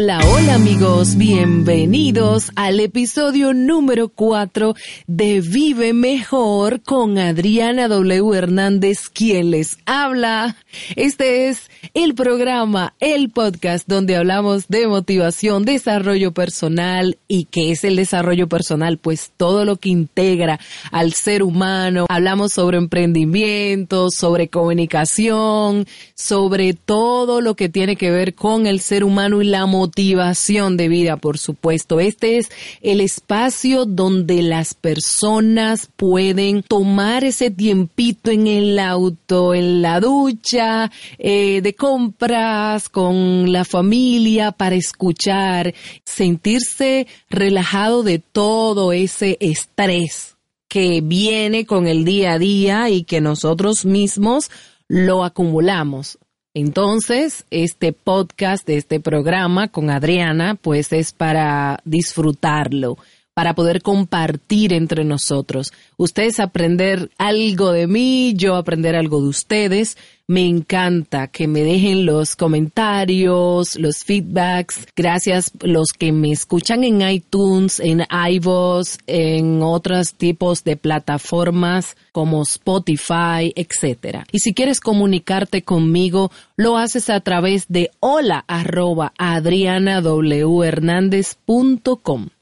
Hola, hola amigos, bienvenidos al episodio número 4 de Vive Mejor con Adriana W. Hernández, quien les habla. Este es el programa, el podcast donde hablamos de motivación, desarrollo personal y qué es el desarrollo personal, pues todo lo que integra al ser humano. Hablamos sobre emprendimiento, sobre comunicación, sobre todo lo que tiene que ver con el ser humano y la motivación de vida, por supuesto. Este es el espacio donde las personas pueden tomar ese tiempito en el auto, en la ducha, eh, de compras, con la familia, para escuchar, sentirse relajado de todo ese estrés que viene con el día a día y que nosotros mismos lo acumulamos. Entonces, este podcast, este programa con Adriana, pues es para disfrutarlo, para poder compartir entre nosotros. Ustedes aprender algo de mí, yo aprender algo de ustedes. Me encanta que me dejen los comentarios, los feedbacks. Gracias los que me escuchan en iTunes, en iVoox, en otros tipos de plataformas como Spotify, etc. Y si quieres comunicarte conmigo, lo haces a través de hola arroba.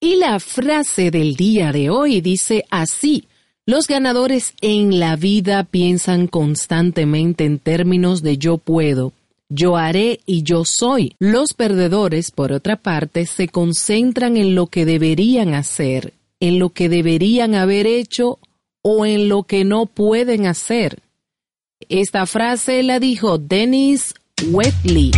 Y la frase del día de hoy dice así. Los ganadores en la vida piensan constantemente en términos de yo puedo, yo haré y yo soy. Los perdedores, por otra parte, se concentran en lo que deberían hacer, en lo que deberían haber hecho o en lo que no pueden hacer. Esta frase la dijo Dennis Wetley.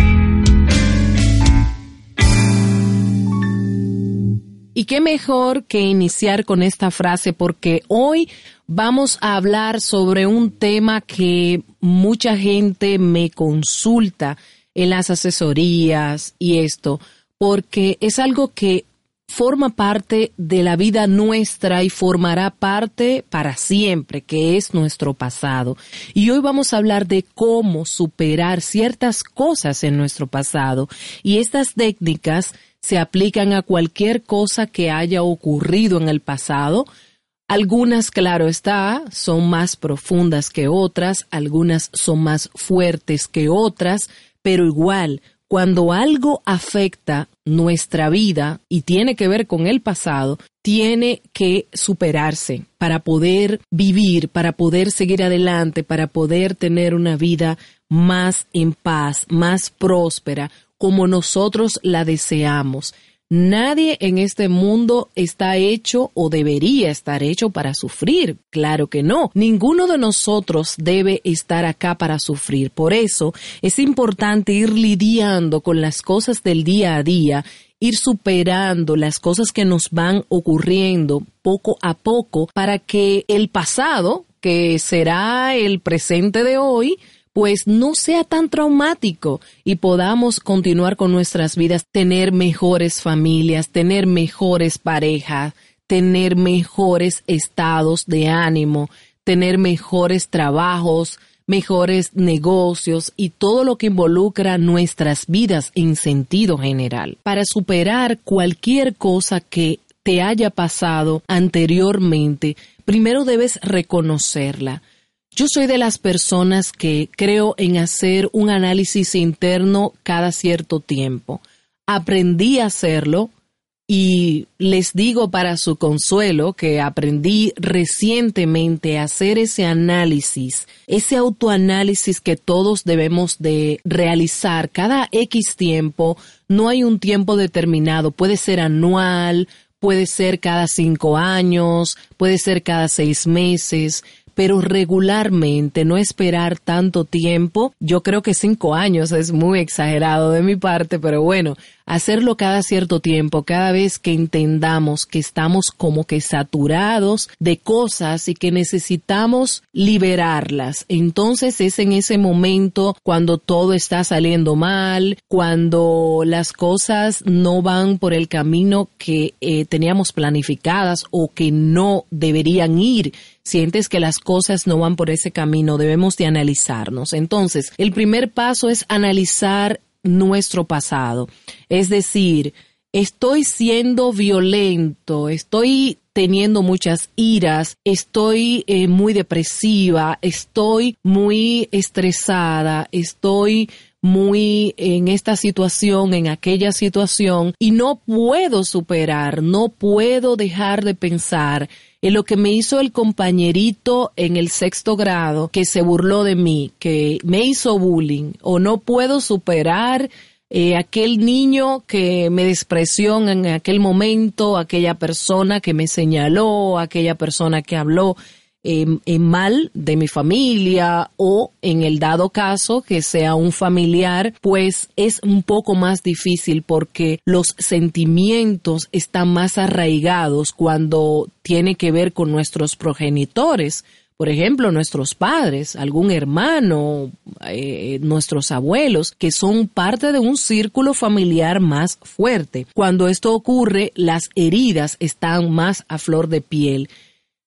Y qué mejor que iniciar con esta frase porque hoy vamos a hablar sobre un tema que mucha gente me consulta en las asesorías y esto, porque es algo que forma parte de la vida nuestra y formará parte para siempre, que es nuestro pasado. Y hoy vamos a hablar de cómo superar ciertas cosas en nuestro pasado. Y estas técnicas se aplican a cualquier cosa que haya ocurrido en el pasado. Algunas, claro está, son más profundas que otras, algunas son más fuertes que otras, pero igual, cuando algo afecta nuestra vida y tiene que ver con el pasado, tiene que superarse para poder vivir, para poder seguir adelante, para poder tener una vida más en paz, más próspera, como nosotros la deseamos. Nadie en este mundo está hecho o debería estar hecho para sufrir. Claro que no. Ninguno de nosotros debe estar acá para sufrir. Por eso es importante ir lidiando con las cosas del día a día, ir superando las cosas que nos van ocurriendo poco a poco para que el pasado, que será el presente de hoy, pues no sea tan traumático y podamos continuar con nuestras vidas, tener mejores familias, tener mejores parejas, tener mejores estados de ánimo, tener mejores trabajos, mejores negocios y todo lo que involucra nuestras vidas en sentido general. Para superar cualquier cosa que te haya pasado anteriormente, primero debes reconocerla yo soy de las personas que creo en hacer un análisis interno cada cierto tiempo. Aprendí a hacerlo y les digo para su consuelo que aprendí recientemente a hacer ese análisis, ese autoanálisis que todos debemos de realizar cada X tiempo. No hay un tiempo determinado, puede ser anual, puede ser cada cinco años, puede ser cada seis meses pero regularmente no esperar tanto tiempo. Yo creo que cinco años es muy exagerado de mi parte, pero bueno, hacerlo cada cierto tiempo, cada vez que entendamos que estamos como que saturados de cosas y que necesitamos liberarlas. Entonces es en ese momento cuando todo está saliendo mal, cuando las cosas no van por el camino que eh, teníamos planificadas o que no deberían ir sientes que las cosas no van por ese camino, debemos de analizarnos. Entonces, el primer paso es analizar nuestro pasado. Es decir, estoy siendo violento, estoy teniendo muchas iras, estoy eh, muy depresiva, estoy muy estresada, estoy muy en esta situación, en aquella situación, y no puedo superar, no puedo dejar de pensar en lo que me hizo el compañerito en el sexto grado que se burló de mí, que me hizo bullying, o no puedo superar eh, aquel niño que me despreció en aquel momento, aquella persona que me señaló, aquella persona que habló en, mal de mi familia o en el dado caso que sea un familiar, pues es un poco más difícil porque los sentimientos están más arraigados cuando tiene que ver con nuestros progenitores por ejemplo, nuestros padres, algún hermano, eh, nuestros abuelos, que son parte de un círculo familiar más fuerte. Cuando esto ocurre, las heridas están más a flor de piel.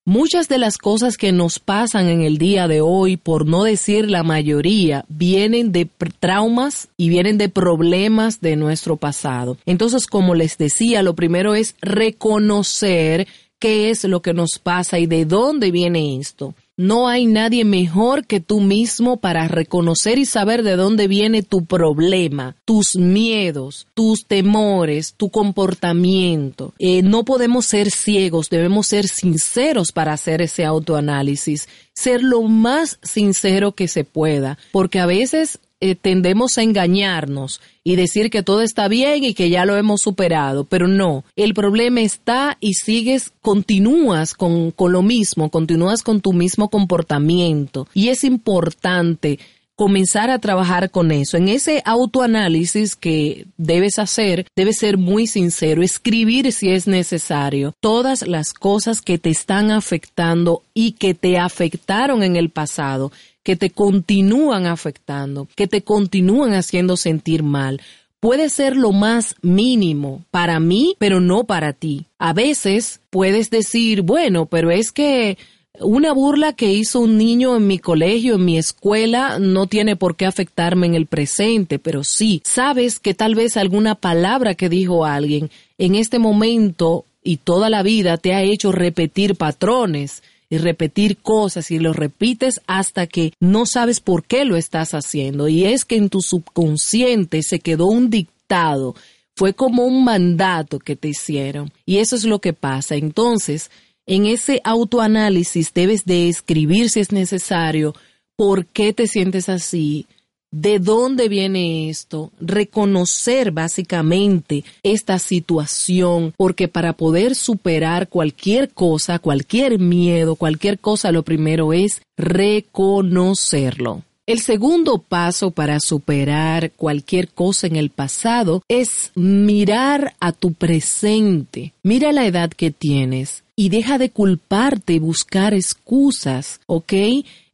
Muchas de las cosas que nos pasan en el día de hoy, por no decir la mayoría, vienen de traumas y vienen de problemas de nuestro pasado. Entonces, como les decía, lo primero es reconocer qué es lo que nos pasa y de dónde viene esto. No hay nadie mejor que tú mismo para reconocer y saber de dónde viene tu problema, tus miedos, tus temores, tu comportamiento. Eh, no podemos ser ciegos, debemos ser sinceros para hacer ese autoanálisis, ser lo más sincero que se pueda, porque a veces eh, tendemos a engañarnos y decir que todo está bien y que ya lo hemos superado, pero no, el problema está y sigues, continúas con, con lo mismo, continúas con tu mismo comportamiento. Y es importante comenzar a trabajar con eso. En ese autoanálisis que debes hacer, debes ser muy sincero, escribir si es necesario todas las cosas que te están afectando y que te afectaron en el pasado que te continúan afectando, que te continúan haciendo sentir mal. Puede ser lo más mínimo para mí, pero no para ti. A veces puedes decir, bueno, pero es que una burla que hizo un niño en mi colegio, en mi escuela, no tiene por qué afectarme en el presente, pero sí, sabes que tal vez alguna palabra que dijo alguien en este momento y toda la vida te ha hecho repetir patrones y repetir cosas y lo repites hasta que no sabes por qué lo estás haciendo. Y es que en tu subconsciente se quedó un dictado, fue como un mandato que te hicieron. Y eso es lo que pasa. Entonces, en ese autoanálisis debes de escribir si es necesario por qué te sientes así, de dónde viene esto, reconocer básicamente esta situación, porque para poder superar cualquier cosa, cualquier miedo, cualquier cosa, lo primero es reconocerlo. El segundo paso para superar cualquier cosa en el pasado es mirar a tu presente. Mira la edad que tienes y deja de culparte y buscar excusas, ¿ok?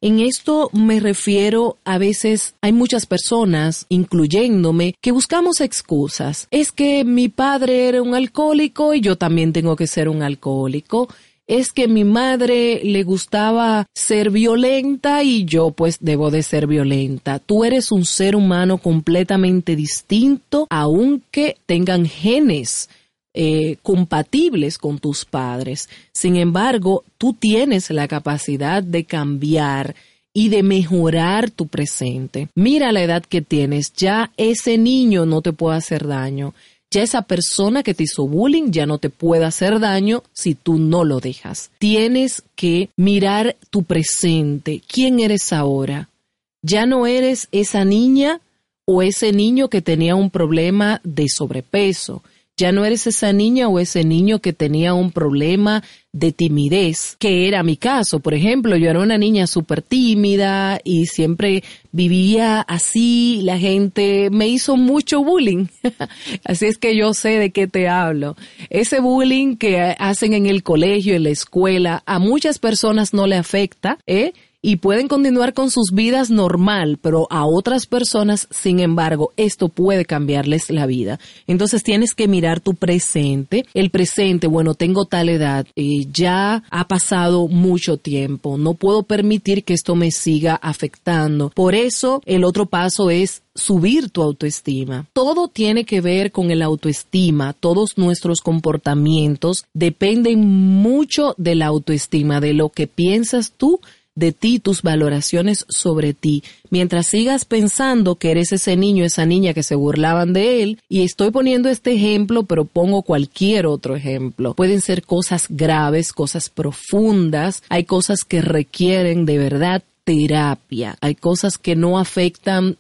En esto me refiero a veces hay muchas personas, incluyéndome, que buscamos excusas. Es que mi padre era un alcohólico y yo también tengo que ser un alcohólico es que mi madre le gustaba ser violenta y yo pues debo de ser violenta. Tú eres un ser humano completamente distinto, aunque tengan genes eh, compatibles con tus padres. Sin embargo, tú tienes la capacidad de cambiar y de mejorar tu presente. Mira la edad que tienes, ya ese niño no te puede hacer daño. Ya esa persona que te hizo bullying ya no te puede hacer daño si tú no lo dejas. Tienes que mirar tu presente. ¿Quién eres ahora? Ya no eres esa niña o ese niño que tenía un problema de sobrepeso ya no eres esa niña o ese niño que tenía un problema de timidez, que era mi caso. Por ejemplo, yo era una niña súper tímida y siempre vivía así, la gente me hizo mucho bullying. así es que yo sé de qué te hablo. Ese bullying que hacen en el colegio, en la escuela, a muchas personas no le afecta, ¿eh? Y pueden continuar con sus vidas normal, pero a otras personas, sin embargo, esto puede cambiarles la vida. Entonces tienes que mirar tu presente. El presente, bueno, tengo tal edad, y ya ha pasado mucho tiempo, no puedo permitir que esto me siga afectando. Por eso, el otro paso es subir tu autoestima. Todo tiene que ver con el autoestima. Todos nuestros comportamientos dependen mucho de la autoestima, de lo que piensas tú de ti, tus valoraciones sobre ti. Mientras sigas pensando que eres ese niño, esa niña que se burlaban de él, y estoy poniendo este ejemplo, pero pongo cualquier otro ejemplo. Pueden ser cosas graves, cosas profundas, hay cosas que requieren de verdad terapia. Hay cosas que no afectan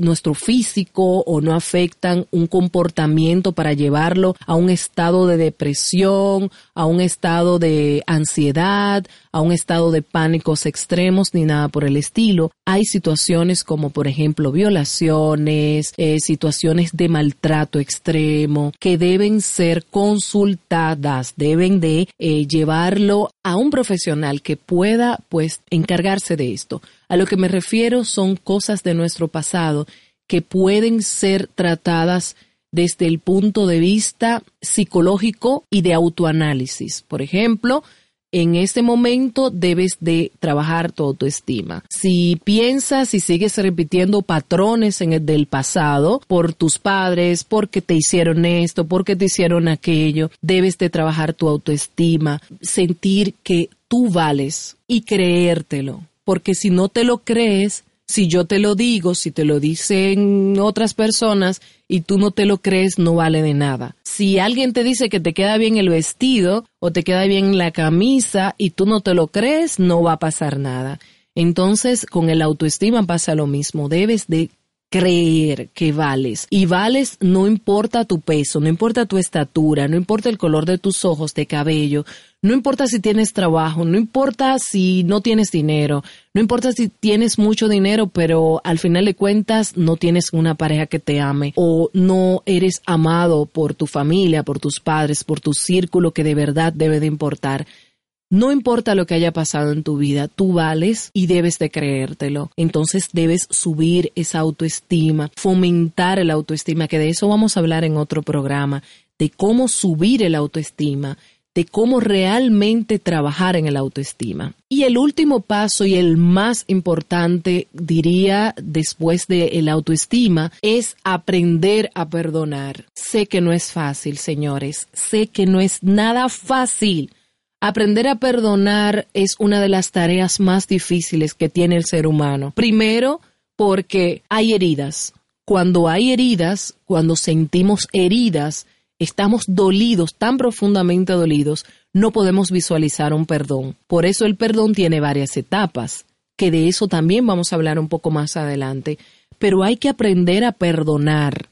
nuestro físico o no afectan un comportamiento para llevarlo a un estado de depresión, a un estado de ansiedad, a un estado de pánicos extremos ni nada por el estilo. Hay situaciones como por ejemplo violaciones, eh, situaciones de maltrato extremo que deben ser consultadas, deben de eh, llevarlo a un profesional que pueda pues encargarse de esto. A lo que me refiero son cosas de nuestro pasado que pueden ser tratadas desde el punto de vista psicológico y de autoanálisis. Por ejemplo, en este momento debes de trabajar tu autoestima. Si piensas y sigues repitiendo patrones el del pasado por tus padres, porque te hicieron esto, porque te hicieron aquello, debes de trabajar tu autoestima, sentir que tú vales y creértelo. Porque si no te lo crees, si yo te lo digo, si te lo dicen otras personas y tú no te lo crees, no vale de nada. Si alguien te dice que te queda bien el vestido o te queda bien la camisa y tú no te lo crees, no va a pasar nada. Entonces, con el autoestima pasa lo mismo. Debes de creer que vales. Y vales no importa tu peso, no importa tu estatura, no importa el color de tus ojos, de cabello, no importa si tienes trabajo, no importa si no tienes dinero, no importa si tienes mucho dinero, pero al final de cuentas no tienes una pareja que te ame o no eres amado por tu familia, por tus padres, por tu círculo que de verdad debe de importar. No importa lo que haya pasado en tu vida, tú vales y debes de creértelo. Entonces debes subir esa autoestima, fomentar el autoestima, que de eso vamos a hablar en otro programa, de cómo subir el autoestima, de cómo realmente trabajar en el autoestima. Y el último paso y el más importante, diría, después del el autoestima, es aprender a perdonar. Sé que no es fácil, señores, sé que no es nada fácil Aprender a perdonar es una de las tareas más difíciles que tiene el ser humano. Primero, porque hay heridas. Cuando hay heridas, cuando sentimos heridas, estamos dolidos, tan profundamente dolidos, no podemos visualizar un perdón. Por eso el perdón tiene varias etapas, que de eso también vamos a hablar un poco más adelante. Pero hay que aprender a perdonar.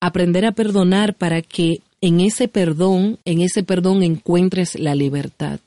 Aprender a perdonar para que en ese perdón, en ese perdón encuentres la libertad.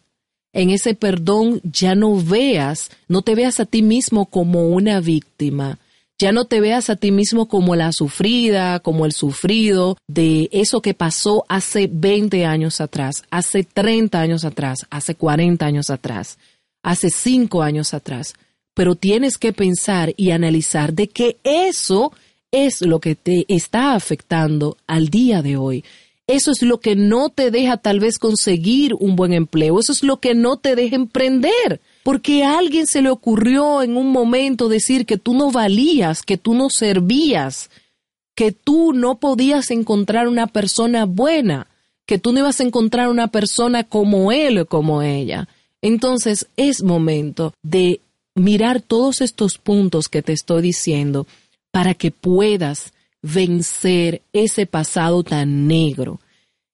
En ese perdón ya no veas, no te veas a ti mismo como una víctima, ya no te veas a ti mismo como la sufrida, como el sufrido de eso que pasó hace 20 años atrás, hace 30 años atrás, hace 40 años atrás, hace 5 años atrás. Pero tienes que pensar y analizar de que eso es lo que te está afectando al día de hoy eso es lo que no te deja tal vez conseguir un buen empleo. Eso es lo que no te deja emprender. Porque a alguien se le ocurrió en un momento decir que tú no valías, que tú no servías, que tú no podías encontrar una persona buena, que tú no ibas a encontrar una persona como él o como ella. Entonces es momento de mirar todos estos puntos que te estoy diciendo para que puedas vencer ese pasado tan negro.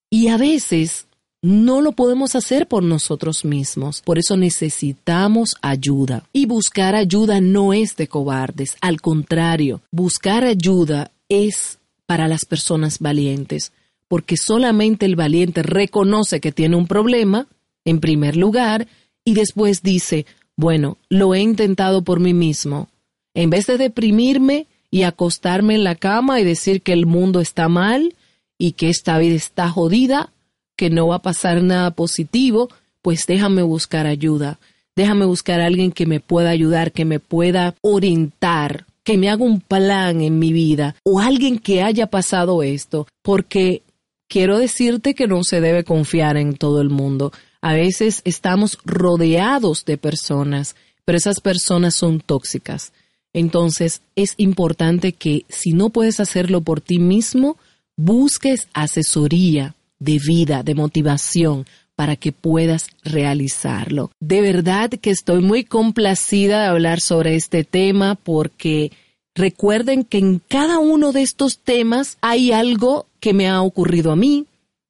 Y a veces no lo podemos hacer por nosotros mismos. Por eso necesitamos ayuda. Y buscar ayuda no es de cobardes. Al contrario, buscar ayuda es para las personas valientes. Porque solamente el valiente reconoce que tiene un problema, en primer lugar, y después dice, bueno, lo he intentado por mí mismo. En vez de deprimirme, y acostarme en la cama y decir que el mundo está mal y que esta vida está jodida, que no va a pasar nada positivo, pues déjame buscar ayuda. déjame buscar a alguien que me pueda ayudar, que me pueda orientar, que me haga un plan en mi vida o alguien que haya pasado esto, porque quiero decirte que no se debe confiar en todo el mundo. A veces estamos rodeados de personas, pero esas personas son tóxicas. Entonces es importante que si no puedes hacerlo por ti mismo, busques asesoría de vida, de motivación, para que puedas realizarlo. De verdad que estoy muy complacida de hablar sobre este tema porque recuerden que en cada uno de estos temas hay algo que me ha ocurrido a mí,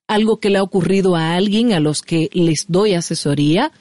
algo que le ha ocurrido a alguien a los que les doy asesoría,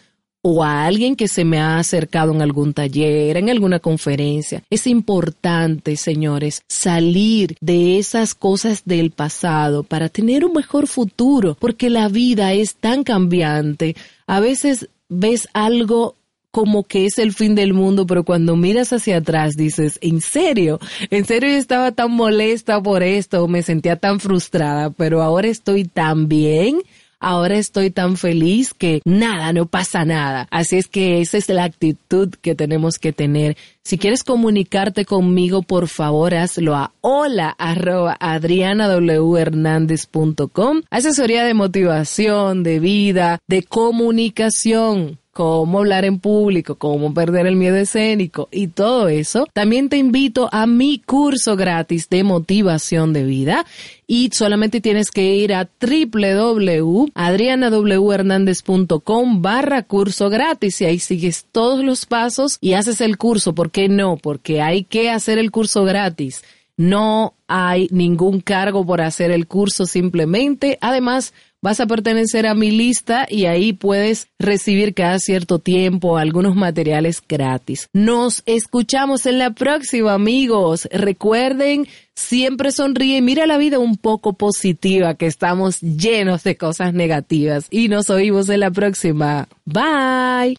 o a alguien que se me ha acercado en algún taller, en alguna conferencia. Es importante, señores, salir de esas cosas del pasado para tener un mejor futuro, porque la vida es tan cambiante. A veces ves algo como que es el fin del mundo, pero cuando miras hacia atrás dices, ¿en serio? ¿En serio yo estaba tan molesta por esto? Me sentía tan frustrada, pero ahora estoy tan bien ahora estoy tan feliz que nada, no pasa nada. Así es que esa es la actitud que tenemos que tener. Si quieres comunicarte conmigo, por favor, hazlo a hola arroba adrianawhernandez.com. Asesoría de motivación, de vida, de comunicación cómo hablar en público, cómo perder el miedo escénico y todo eso. También te invito a mi curso gratis de motivación de vida y solamente tienes que ir a www.adrianawhernandez.com barra curso gratis y ahí sigues todos los pasos y haces el curso. ¿Por qué no? Porque hay que hacer el curso gratis. No hay ningún cargo por hacer el curso simplemente. Además, vas a pertenecer a mi lista y ahí puedes recibir cada cierto tiempo algunos materiales gratis. Nos escuchamos en la próxima, amigos. Recuerden, siempre sonríe, mira la vida un poco positiva, que estamos llenos de cosas negativas. Y nos oímos en la próxima. Bye.